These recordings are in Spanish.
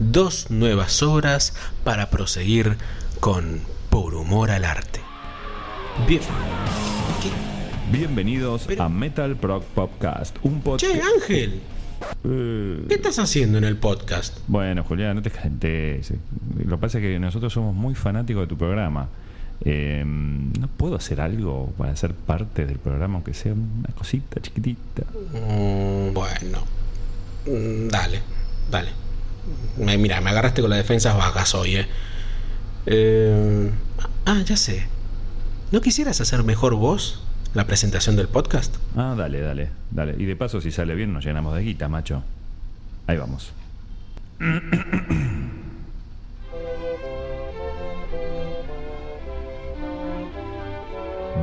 dos nuevas obras para proseguir con Por Humor al Arte. Bien. Bienvenidos a Metal Proc Podcast, un podcast. Che, Ángel. Eh, ¿Qué estás haciendo en el podcast? Bueno, Julián, no te calentes. Lo que pasa es que nosotros somos muy fanáticos de tu programa. Eh, ¿No puedo hacer algo para ser parte del programa, aunque sea una cosita chiquitita? Mm, bueno. Mm, Dale, dale. Me- Mira, me agarraste con las defensas bajas hoy, eh. Eh, Ah, ya sé. ¿No quisieras hacer mejor vos la presentación del podcast? Ah, dale, dale, dale. Y de paso, si sale bien, nos llenamos de guita, macho. Ahí vamos.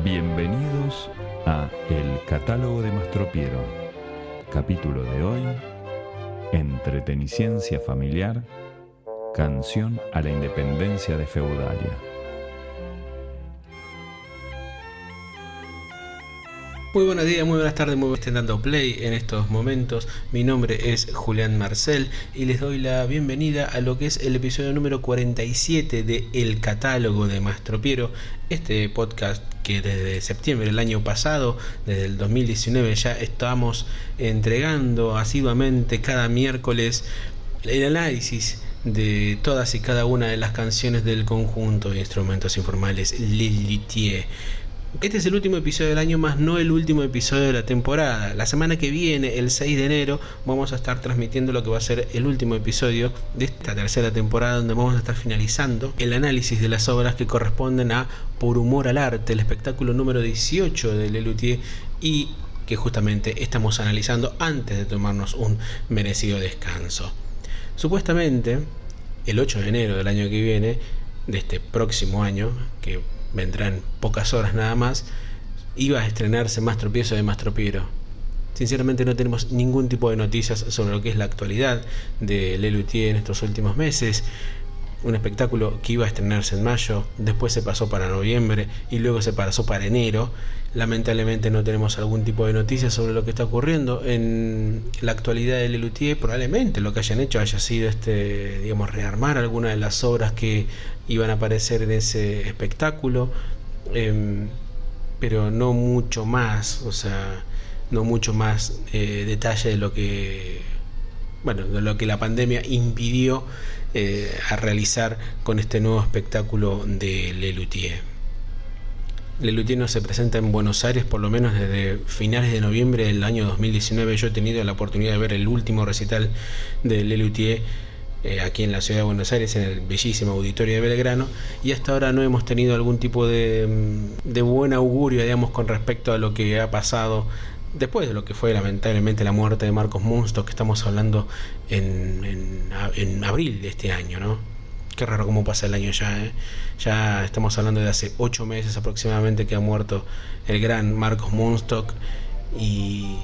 Bienvenidos a El Catálogo de Mastropiero. Capítulo de hoy: Entreteniciencia familiar. Canción a la independencia de Feudalia. Muy buenos días, muy buenas tardes, muy estén dando play en estos momentos. Mi nombre es Julián Marcel y les doy la bienvenida a lo que es el episodio número 47 de El Catálogo de Mastropiero, este podcast que desde septiembre del año pasado, desde el 2019, ya estamos entregando asiduamente cada miércoles el análisis de todas y cada una de las canciones del conjunto de instrumentos informales Lilitier. Este es el último episodio del año, más no el último episodio de la temporada. La semana que viene, el 6 de enero, vamos a estar transmitiendo lo que va a ser el último episodio de esta tercera temporada, donde vamos a estar finalizando el análisis de las obras que corresponden a Por Humor al Arte, el espectáculo número 18 de Lelutier y que justamente estamos analizando antes de tomarnos un merecido descanso. Supuestamente, el 8 de enero del año que viene, de este próximo año, que vendrán pocas horas nada más, iba a estrenarse Más Tropiezo de Más Tropiero. Sinceramente no tenemos ningún tipo de noticias sobre lo que es la actualidad de Lelutier en estos últimos meses. Un espectáculo que iba a estrenarse en mayo, después se pasó para noviembre y luego se pasó para enero. Lamentablemente no tenemos algún tipo de noticias sobre lo que está ocurriendo en la actualidad de Lelutier. Probablemente lo que hayan hecho haya sido este, digamos, rearmar alguna de las obras que iban a aparecer en ese espectáculo. Em, pero no mucho más, o sea, no mucho más eh, detalle de lo que, bueno, de lo que la pandemia impidió eh, a realizar con este nuevo espectáculo de Lelutier. Lelutier no se presenta en Buenos Aires por lo menos desde finales de noviembre del año 2019. Yo he tenido la oportunidad de ver el último recital de Lelutier eh, aquí en la ciudad de Buenos Aires, en el bellísimo auditorio de Belgrano, y hasta ahora no hemos tenido algún tipo de, mm, de buen augurio, digamos, con respecto a lo que ha pasado después de lo que fue lamentablemente la muerte de Marcos Munsto, que estamos hablando en, en, abril de este año, ¿no? Qué raro cómo pasa el año ya, ¿eh? Ya estamos hablando de hace ocho meses aproximadamente que ha muerto el gran Marcos Munstock y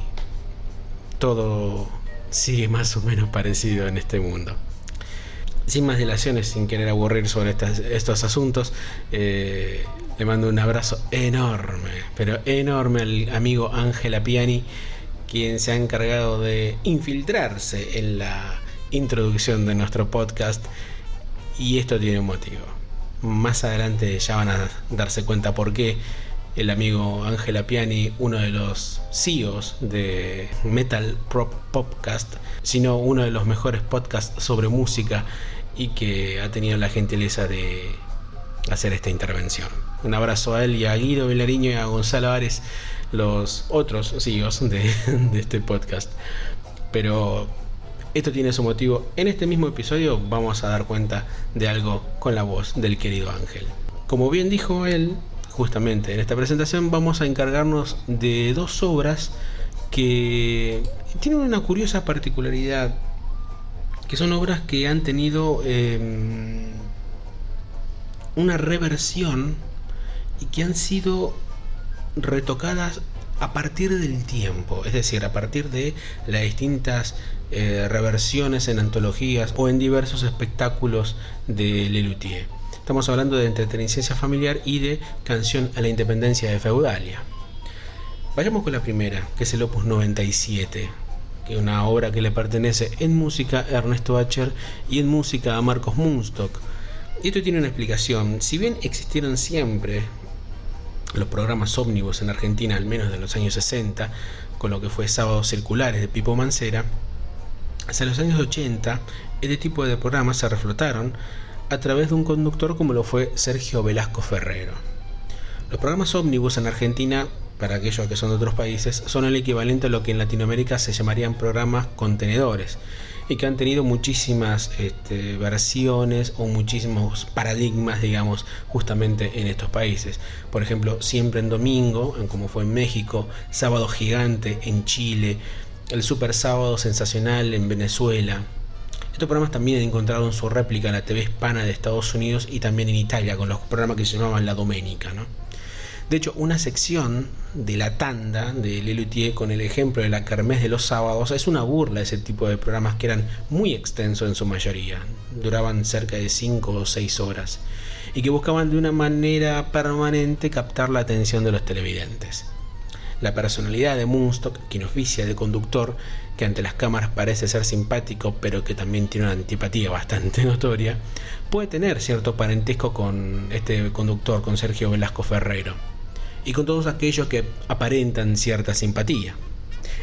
todo sigue más o menos parecido en este mundo. Sin más dilaciones, sin querer aburrir sobre estos asuntos, eh, le mando un abrazo enorme, pero enorme al amigo Ángela Piani, quien se ha encargado de infiltrarse en la introducción de nuestro podcast. Y esto tiene un motivo. Más adelante ya van a darse cuenta por qué el amigo Ángela Piani, uno de los CEOs de Metal Prop Podcast, sino uno de los mejores podcasts sobre música y que ha tenido la gentileza de hacer esta intervención. Un abrazo a él y a Guido Velariño y a Gonzalo Ares, los otros CEOs de, este podcast. Pero esto tiene su motivo. En este mismo episodio vamos a dar cuenta de algo con la voz del querido Ángel. Como bien dijo él, justamente en esta presentación vamos a encargarnos de dos obras que tienen una curiosa particularidad, que son obras que han tenido eh, una reversión y que han sido retocadas a partir del tiempo, es decir, a partir de las distintas eh, reversiones en antologías o en diversos espectáculos de Lelutier. Estamos hablando de entreteniciencia familiar y de canción a la independencia de Feudalia. Vayamos con la primera, que es el opus 97. que es una obra que le pertenece en música a Ernesto Acher y en música a Marcos Munstock. Y esto tiene una explicación. Si bien existieron siempre los programas ómnibus en Argentina, al menos de los años 60, con lo que fue Sábados Circulares de Pipo Mancera, hacia los años 80 este tipo de programas se reflotaron a través de un conductor como lo fue Sergio Velasco Ferrero. Los programas ómnibus en Argentina, para aquellos que son de otros países, son el equivalente a lo que en Latinoamérica se llamarían programas contenedores y que han tenido muchísimas este, versiones o muchísimos paradigmas, digamos, justamente en estos países. Por ejemplo, siempre en domingo, como fue en México, sábado gigante en Chile, el super sábado sensacional en Venezuela. Estos programas también han encontrado en su réplica la TV hispana de Estados Unidos y también en Italia con los programas que se llamaban La Doménica, ¿no? De hecho, una sección de la tanda de Lelutier con el ejemplo de la Kermés de los sábados es una burla de ese tipo de programas que eran muy extensos en su mayoría, duraban cerca de 5 o 6 horas. Y que buscaban de una manera permanente captar la atención de los televidentes. La personalidad de Moonstock, quien oficia de conductor, que ante las cámaras parece ser simpático, pero que también tiene una antipatía bastante notoria, puede tener cierto parentesco con este conductor, con Sergio Velasco Ferrero y con todos aquellos que aparentan cierta simpatía.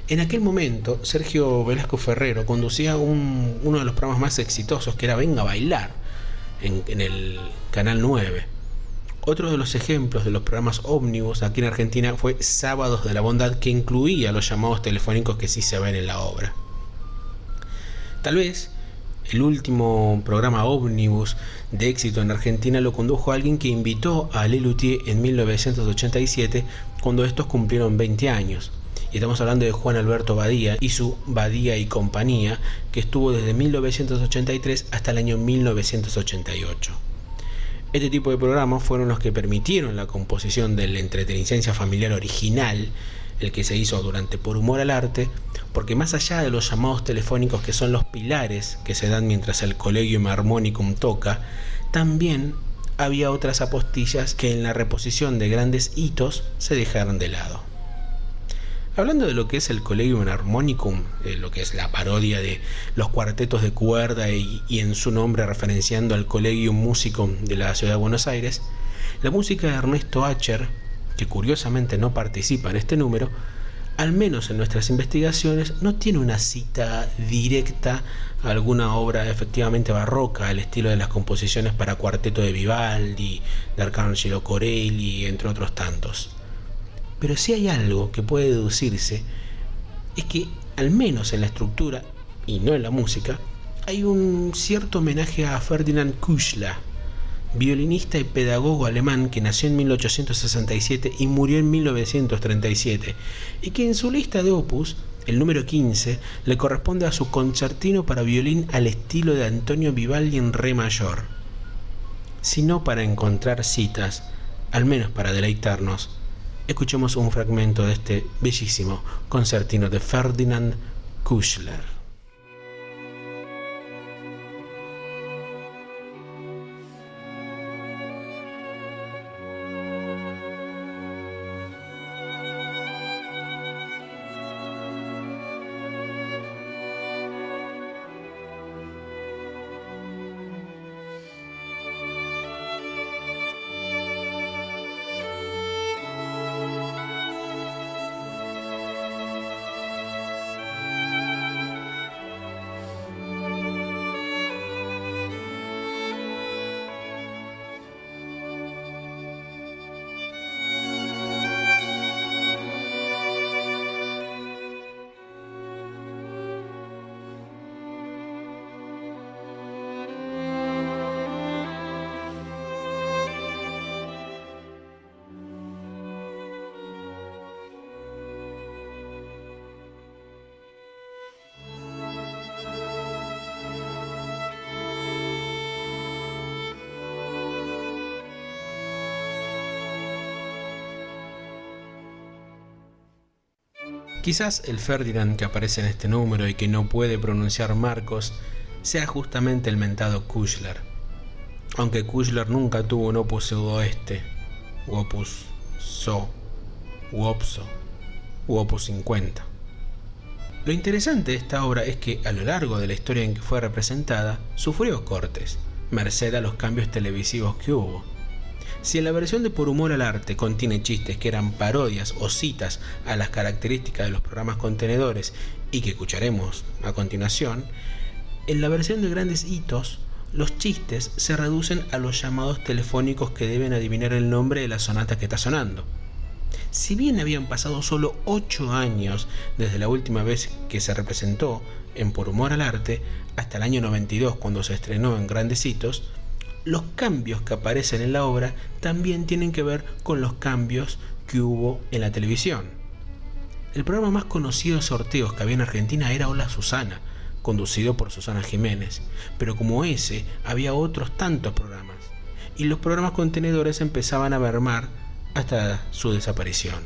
En aquel momento, Sergio Velasco Ferrero conducía uno de los programas más exitosos, que era Venga a bailar, en, en el Canal 9. Otro de los ejemplos de los programas ómnibus aquí en Argentina fue Sábados de la Bondad, que incluía los llamados telefónicos que sí se ven en la obra. Tal vez el último programa ómnibus de éxito en Argentina lo condujo alguien que invitó a Lelutier en 1987 cuando estos cumplieron 20 años. Y estamos hablando de Juan Alberto Badía y su Badía y compañía, que estuvo desde 1983 hasta el año 1988. Este tipo de programas fueron los que permitieron la composición de la familiar original el que se hizo durante Por Humor al Arte, porque más allá de los llamados telefónicos que son los pilares que se dan mientras el Collegium Harmonicum toca, también había otras apostillas que en la reposición de grandes hitos se dejaron de lado. Hablando de lo que es el Collegium Harmonicum, eh, lo que es la parodia de los cuartetos de cuerda y, y en su nombre referenciando al Collegium Musicum de la ciudad de Buenos Aires, la música de Ernesto Acher que curiosamente no participa en este número, al menos en nuestras investigaciones, no tiene una cita directa a alguna obra efectivamente barroca, al estilo de las composiciones para cuarteto de Vivaldi, de Arcangelo Corelli, entre otros tantos. Pero si hay algo que puede deducirse, es que, al menos en la estructura, y no en la música, hay un cierto homenaje a Ferdinand Kuchla, violinista y pedagogo alemán que nació en 1867 y murió en 1937, y que en su lista de opus, el número 15, le corresponde a su concertino para violín al estilo de Antonio Vivaldi en re mayor. Si no para encontrar citas, al menos para deleitarnos, escuchemos un fragmento de este bellísimo concertino de Ferdinand Kuschler. Quizás el Ferdinand que aparece en este número y que no puede pronunciar Marcos sea justamente el mentado Kushler, aunque Kushler nunca tuvo un opus oeste, opus so, u opso, u opus 50. Lo interesante de esta obra es que a lo largo de la historia en que fue representada, sufrió cortes, merced a los cambios televisivos que hubo. Si en la versión de Por Humor al Arte contiene chistes que eran parodias o citas a las características de los programas contenedores y que escucharemos a continuación, en la versión de Grandes Hitos, los chistes se reducen a los llamados telefónicos que deben adivinar el nombre de la sonata que está sonando. Si bien habían pasado solo 8 años desde la última vez que se representó en Por Humor al Arte hasta el año 92 cuando se estrenó en Grandes Hitos, los cambios que aparecen en la obra también tienen que ver con los cambios que hubo en la televisión. El programa más conocido de sorteos que había en Argentina era Hola Susana, conducido por Susana Jiménez, pero como ese había otros tantos programas, y los programas contenedores empezaban a mermar hasta su desaparición.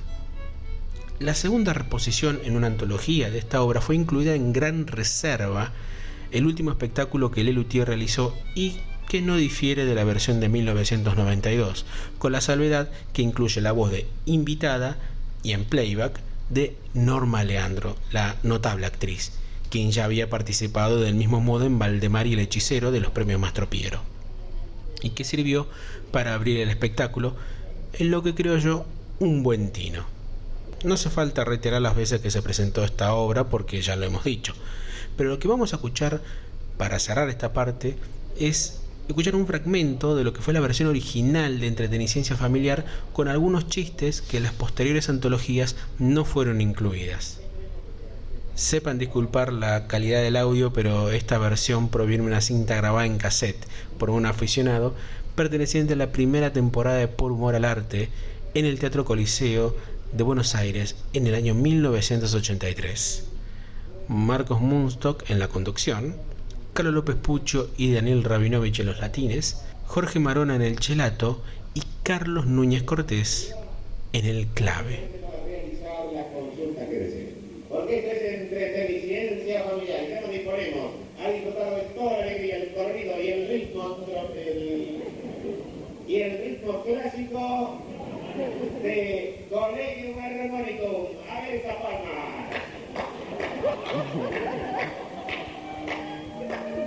La segunda reposición en una antología de esta obra fue incluida en Gran Reserva, el último espectáculo que Lelutier realizó y que no difiere de la versión de 1992, con la salvedad que incluye la voz de invitada y en playback de Norma Leandro, la notable actriz, quien ya había participado del mismo modo en Valdemar y el hechicero de los premios Mastropiero, y que sirvió para abrir el espectáculo en lo que creo yo un buen tino. No hace falta reiterar las veces que se presentó esta obra porque ya lo hemos dicho, pero lo que vamos a escuchar para cerrar esta parte es escuchar un fragmento de lo que fue la versión original de Entretenicencia Familiar con algunos chistes que en las posteriores antologías no fueron incluidas. Sepan disculpar la calidad del audio, pero esta versión proviene de una cinta grabada en cassette por un aficionado perteneciente a la primera temporada de Por Humor al Arte en el Teatro Coliseo de Buenos Aires en el año 1983. Marcos Munstock en la conducción, Carlos López Pucho y Daniel Rabinovich en los latines, Jorge Marona en el chelato y Carlos Núñez Cortés en el clave. Porque esto es entretenimiento familiar, ya nos disponemos a disfrutar de toda la alegría, el corrido y el ritmo, el, y el ritmo clásico de Colegium Harmonicum. A ver esta palma. Entretenicencia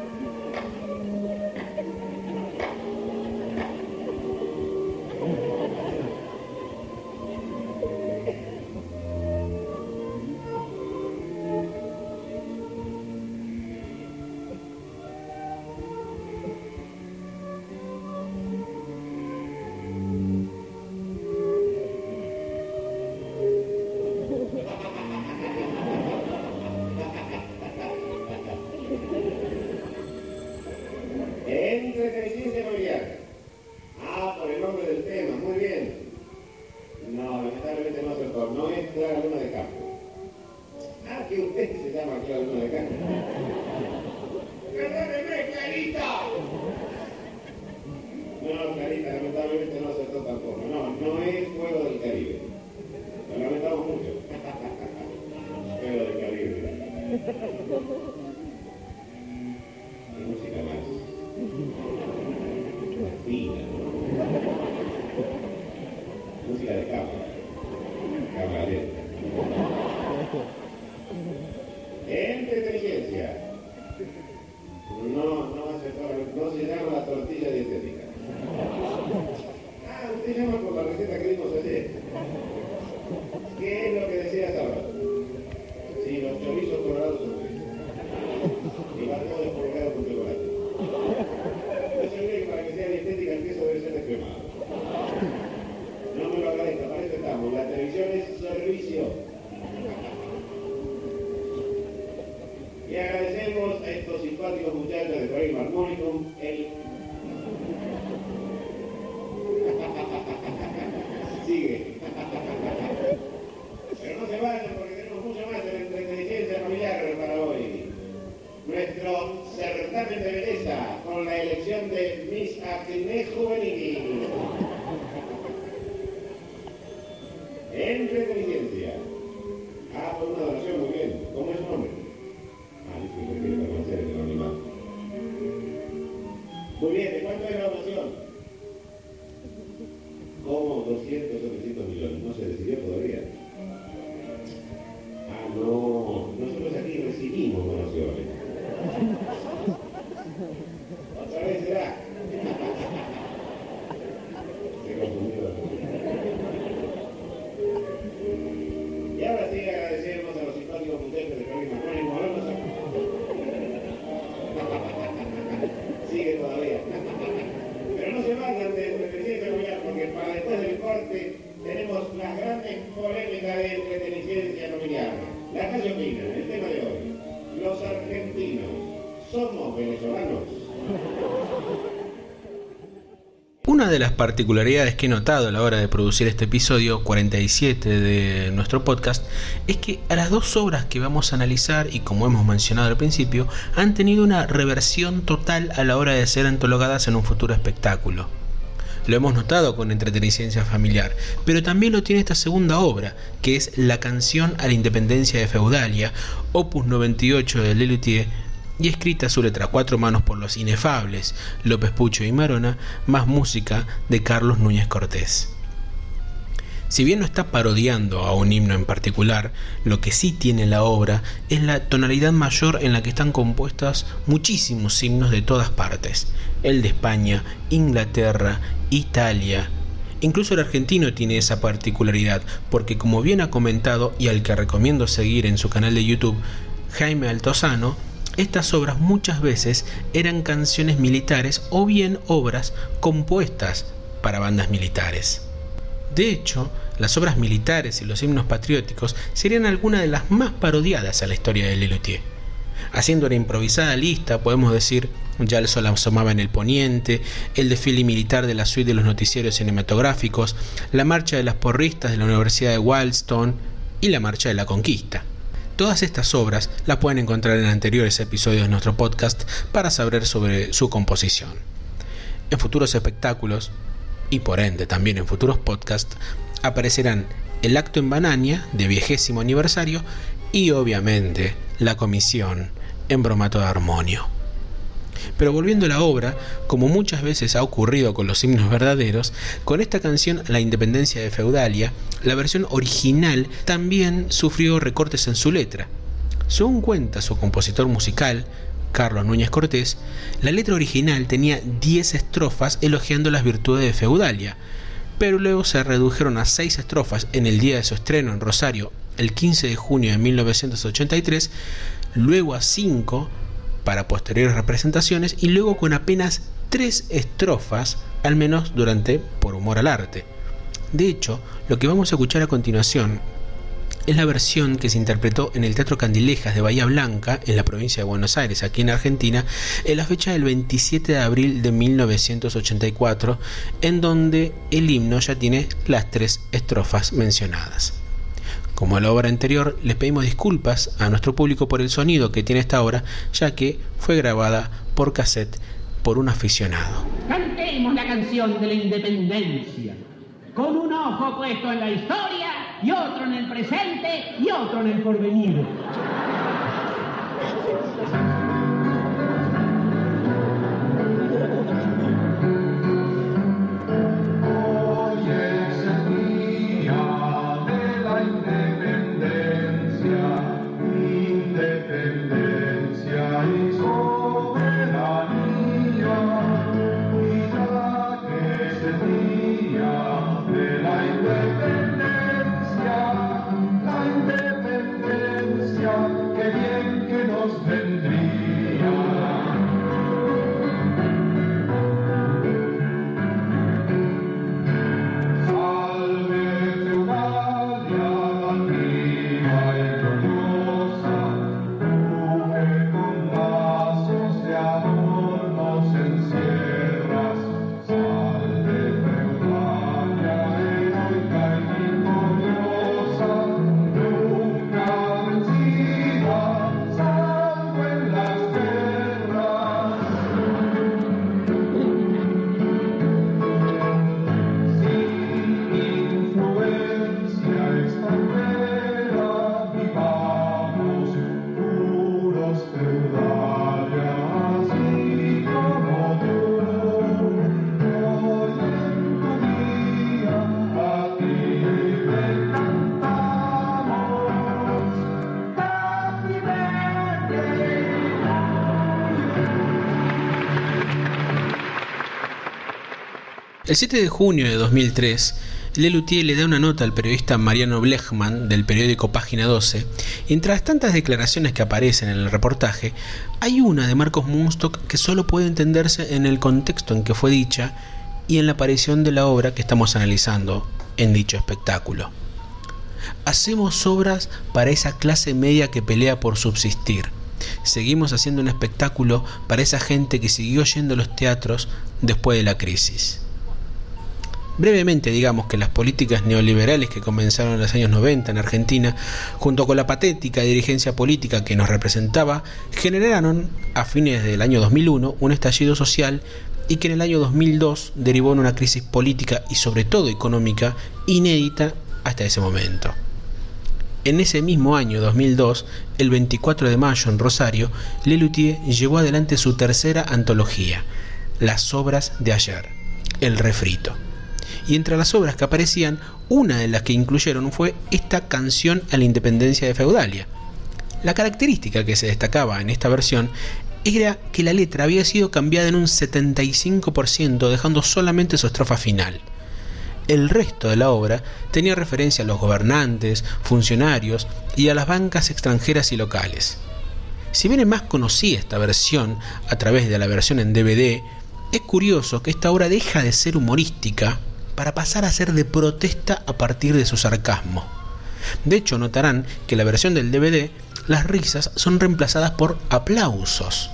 Muy bien, Una de las particularidades que he notado a la hora de producir este episodio 47 de nuestro podcast es que a las dos obras que vamos a analizar y como hemos mencionado al principio han tenido una reversión total a la hora de ser antologadas en un futuro espectáculo. Lo hemos notado con Entreteniciencia Familiar, pero también lo tiene esta segunda obra, que es La canción a la independencia de Feudalia, opus 98 de Lelutier, y escrita su letra cuatro manos por los inefables López Pucho y Marona, más música de Carlos Núñez Cortés. Si bien no está parodiando a un himno en particular, lo que sí tiene la obra es la tonalidad mayor en la que están compuestas muchísimos himnos de todas partes. El de España, Inglaterra, Italia. Incluso el argentino tiene esa particularidad, porque como bien ha comentado y al que recomiendo seguir en su canal de YouTube, Jaime Altozano, estas obras muchas veces eran canciones militares o bien obras compuestas para bandas militares. De hecho, las obras militares y los himnos patrióticos serían algunas de las más parodiadas a la historia de Lelutier. Haciendo una improvisada lista, podemos decir Ya el sol asomaba en el poniente, el desfile militar de la suite de los noticieros cinematográficos, la marcha de las porristas de la Universidad de Wildstone y la marcha de la conquista. Todas estas obras las pueden encontrar en anteriores episodios de nuestro podcast para saber sobre su composición. En futuros espectáculos, y por ende también en futuros podcasts, aparecerán el acto en Banania de vigésimo aniversario y obviamente la comisión en Bromato de Armonio. Pero volviendo a la obra, como muchas veces ha ocurrido con los himnos verdaderos, con esta canción La Independencia de Feudalia, la versión original también sufrió recortes en su letra. Según cuenta su compositor musical, Carlos Núñez Cortés, la letra original tenía 10 estrofas elogiando las virtudes de Feudalia, pero luego se redujeron a 6 estrofas en el día de su estreno en Rosario, el 15 de junio de 1983, luego a 5 para posteriores representaciones y luego con apenas 3 estrofas, al menos durante Por Humor al Arte. De hecho, lo que vamos a escuchar a continuación es la versión que se interpretó en el Teatro Candilejas de Bahía Blanca, en la provincia de Buenos Aires, aquí en Argentina, en la fecha del 27 de abril de 1984, en donde el himno ya tiene las tres estrofas mencionadas. Como en la obra anterior, les pedimos disculpas a nuestro público por el sonido que tiene esta obra, ya que fue grabada por cassette por un aficionado. Cantemos la canción de la independencia, con un ojo puesto en la historia y otro en el presente y otro en el porvenir. El 7 de junio de 2003, Lelutier le da una nota al periodista Mariano Blechman del periódico Página 12, y entre las tantas declaraciones que aparecen en el reportaje, hay una de Marcos Munstock que solo puede entenderse en el contexto en que fue dicha y en la aparición de la obra que estamos analizando en dicho espectáculo. Hacemos obras para esa clase media que pelea por subsistir. Seguimos haciendo un espectáculo para esa gente que siguió yendo a los teatros después de la crisis. Brevemente digamos que las políticas neoliberales que comenzaron en los años 90 en Argentina, junto con la patética dirigencia política que nos representaba, generaron a fines del año 2001 un estallido social y que en el año 2002 derivó en una crisis política y sobre todo económica inédita hasta ese momento. En ese mismo año 2002, el 24 de mayo en Rosario, Lelutier llevó adelante su tercera antología, Las obras de ayer, El refrito y entre las obras que aparecían, una de las que incluyeron fue esta canción a la independencia de Feudalia. La característica que se destacaba en esta versión era que la letra había sido cambiada en un 75%, dejando solamente su estrofa final. El resto de la obra tenía referencia a los gobernantes, funcionarios y a las bancas extranjeras y locales. Si bien más conocida esta versión a través de la versión en DVD, es curioso que esta obra deja de ser humorística para pasar a ser de protesta a partir de su sarcasmo. De hecho, notarán que la versión del DVD, las risas son reemplazadas por aplausos.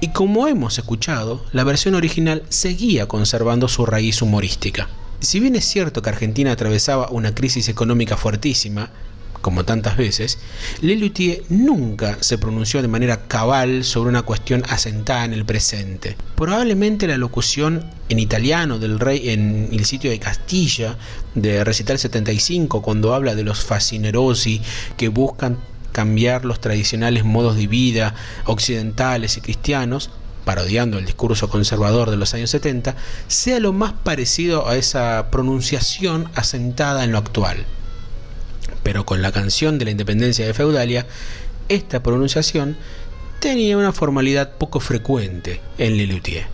Y como hemos escuchado, la versión original seguía conservando su raíz humorística. Si bien es cierto que Argentina atravesaba una crisis económica fuertísima, como tantas veces, Lelutier nunca se pronunció de manera cabal sobre una cuestión asentada en el presente. Probablemente la locución en italiano del rey en el sitio de Castilla de Recital 75, cuando habla de los fascinerosi que buscan cambiar los tradicionales modos de vida occidentales y cristianos, parodiando el discurso conservador de los años 70, sea lo más parecido a esa pronunciación asentada en lo actual pero con la canción de la independencia de Feudalia, esta pronunciación tenía una formalidad poco frecuente en Lelutier.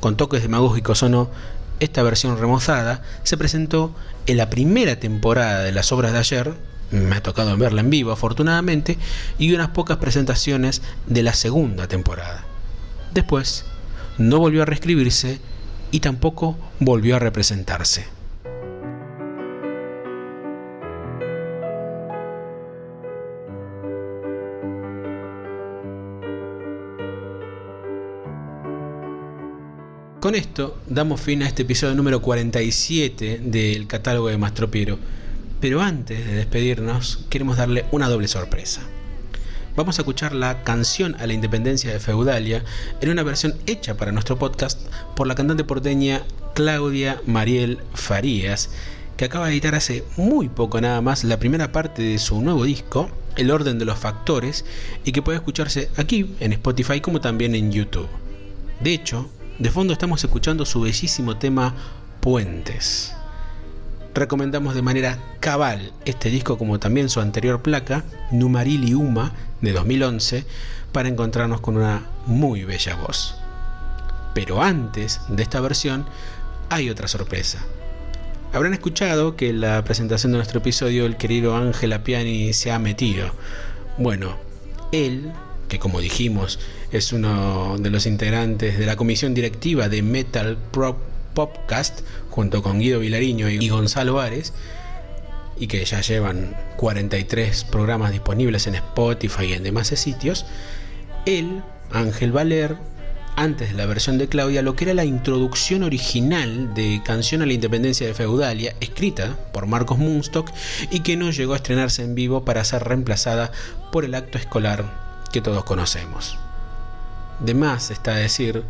Con toques demagógicos o no, esta versión remozada se presentó en la primera temporada de las obras de ayer, me ha tocado verla en vivo afortunadamente, y unas pocas presentaciones de la segunda temporada. Después, no volvió a reescribirse y tampoco volvió a representarse. Con esto damos fin a este episodio número 47 del catálogo de Mastropiero. Pero antes de despedirnos, queremos darle una doble sorpresa. Vamos a escuchar la canción a la independencia de Feudalia en una versión hecha para nuestro podcast por la cantante porteña Claudia Mariel Farías, que acaba de editar hace muy poco nada más la primera parte de su nuevo disco, El orden de los factores, y que puede escucharse aquí en Spotify como también en YouTube. De hecho, de fondo estamos escuchando su bellísimo tema Puentes. Recomendamos de manera cabal este disco como también su anterior placa, Numarili Uma, de 2011, para encontrarnos con una muy bella voz. Pero antes de esta versión hay otra sorpresa. Habrán escuchado que en la presentación de nuestro episodio el querido Ángel Apiani se ha metido. Bueno, él que como dijimos es uno de los integrantes de la comisión directiva de Metal Prop Popcast, junto con Guido Vilariño y Gonzalo Ares, y que ya llevan 43 programas disponibles en Spotify y en demás sitios, él, Ángel Valer, antes de la versión de Claudia, lo que era la introducción original de Canción a la Independencia de Feudalia, escrita por Marcos Munstock y que no llegó a estrenarse en vivo para ser reemplazada por el acto escolar que todos conocemos. De más está decir,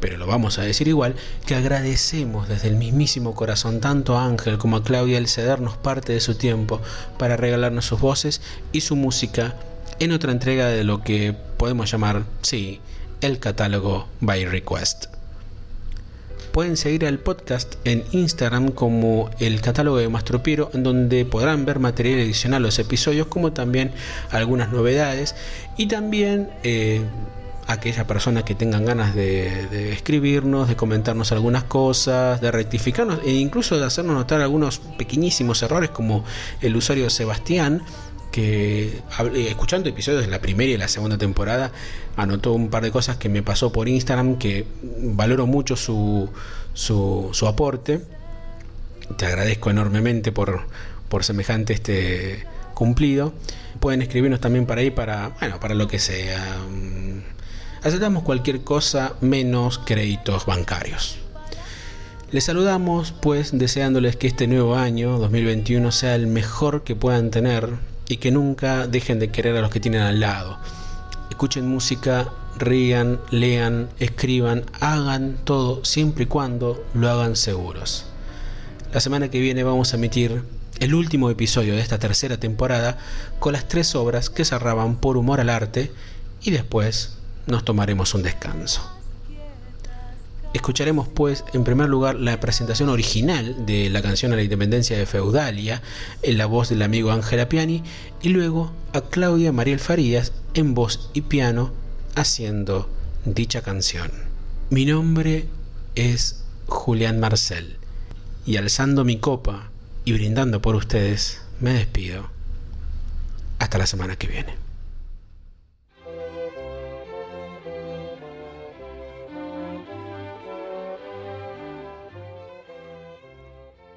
pero lo vamos a decir igual, que agradecemos desde el mismísimo corazón tanto a Ángel como a Claudia el cedernos parte de su tiempo para regalarnos sus voces y su música en otra entrega de lo que podemos llamar, sí, el catálogo by request. Pueden seguir al podcast en Instagram como el catálogo de Mastropiero, en donde podrán ver material adicional a los episodios, como también algunas novedades y también eh, a aquellas personas que tengan ganas de escribirnos, de comentarnos algunas cosas, de rectificarnos e incluso de hacernos notar algunos pequeñísimos errores como el usuario Sebastián que hable- escuchando episodios de la primera y la segunda temporada anotó un par de cosas que me pasó por Instagram que valoro mucho su, su, su aporte te agradezco enormemente por, por semejante este cumplido. Pueden escribirnos también para ahí para, bueno, para lo que sea. Mm, Aceptamos cualquier cosa menos créditos bancarios. Les saludamos pues deseándoles que este nuevo año 2021 sea el mejor que puedan tener y que nunca dejen de querer a los que tienen al lado. Escuchen música, rían, lean, escriban, hagan todo siempre y cuando lo hagan seguros. La semana que viene vamos a emitir el último episodio de esta tercera temporada con las tres obras que cerraban por humor al arte y después nos tomaremos un descanso. Escucharemos pues en primer lugar la presentación original de la canción a la independencia de Feudalia en la voz del amigo Ángela Piani y luego a Claudia Mariel Farías en voz y piano haciendo dicha canción. Mi nombre es Julián Marcel y alzando mi copa y brindando por ustedes me despido. Hasta la semana que viene.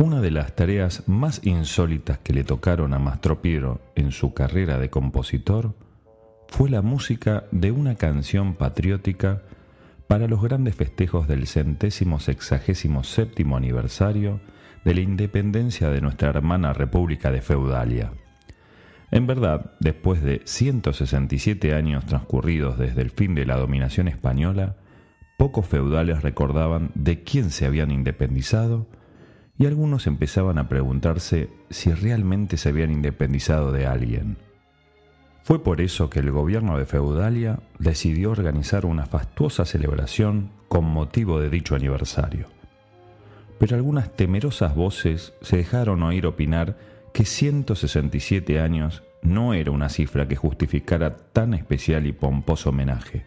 Una de las tareas más insólitas que le tocaron a Mastro Piero en su carrera de compositor fue la música de una canción patriótica para los grandes festejos del centésimo sexagésimo séptimo aniversario de la independencia de nuestra hermana República de Feudalia. En verdad, después de 167 años transcurridos desde el fin de la dominación española, pocos feudales recordaban de quién se habían independizado y algunos empezaban a preguntarse si realmente se habían independizado de alguien. Fue por eso que el gobierno de Feudalia decidió organizar una fastuosa celebración con motivo de dicho aniversario. Pero algunas temerosas voces se dejaron oír opinar que 167 años no era una cifra que justificara tan especial y pomposo homenaje.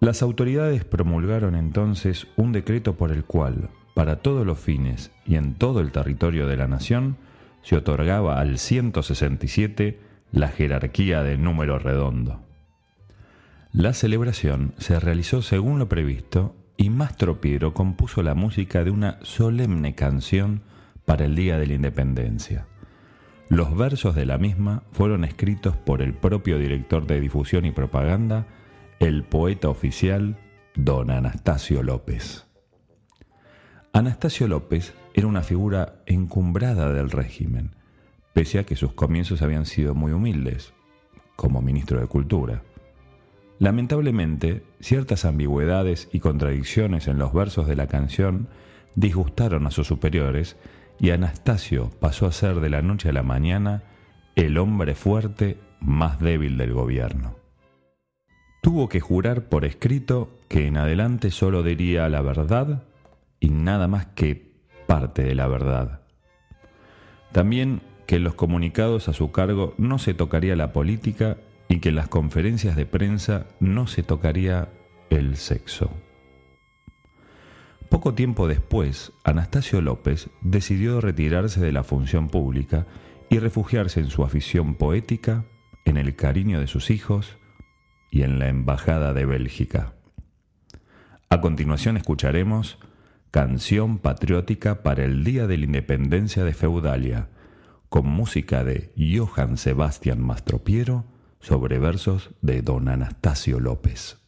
Las autoridades promulgaron entonces un decreto por el cual, para todos los fines y en todo el territorio de la nación, se otorgaba al 167 la jerarquía de número redondo. La celebración se realizó según lo previsto y Mastro Piero compuso la música de una solemne canción para el Día de la Independencia. Los versos de la misma fueron escritos por el propio director de difusión y propaganda, el poeta oficial don Anastasio López. Anastasio López era una figura encumbrada del régimen, pese a que sus comienzos habían sido muy humildes, como ministro de Cultura. Lamentablemente, ciertas ambigüedades y contradicciones en los versos de la canción disgustaron a sus superiores y Anastasio pasó a ser de la noche a la mañana el hombre fuerte más débil del gobierno. Tuvo que jurar por escrito que en adelante solo diría la verdad y nada más que parte de la verdad. También que en los comunicados a su cargo no se tocaría la política y que en las conferencias de prensa no se tocaría el sexo. Poco tiempo después, Anastasio López decidió retirarse de la función pública y refugiarse en su afición poética, en el cariño de sus hijos y en la Embajada de Bélgica. A continuación escucharemos Canción Patriótica para el Día de la Independencia de Feudalia, con música de Johann Sebastian Mastropiero sobre versos de don Anastasio López.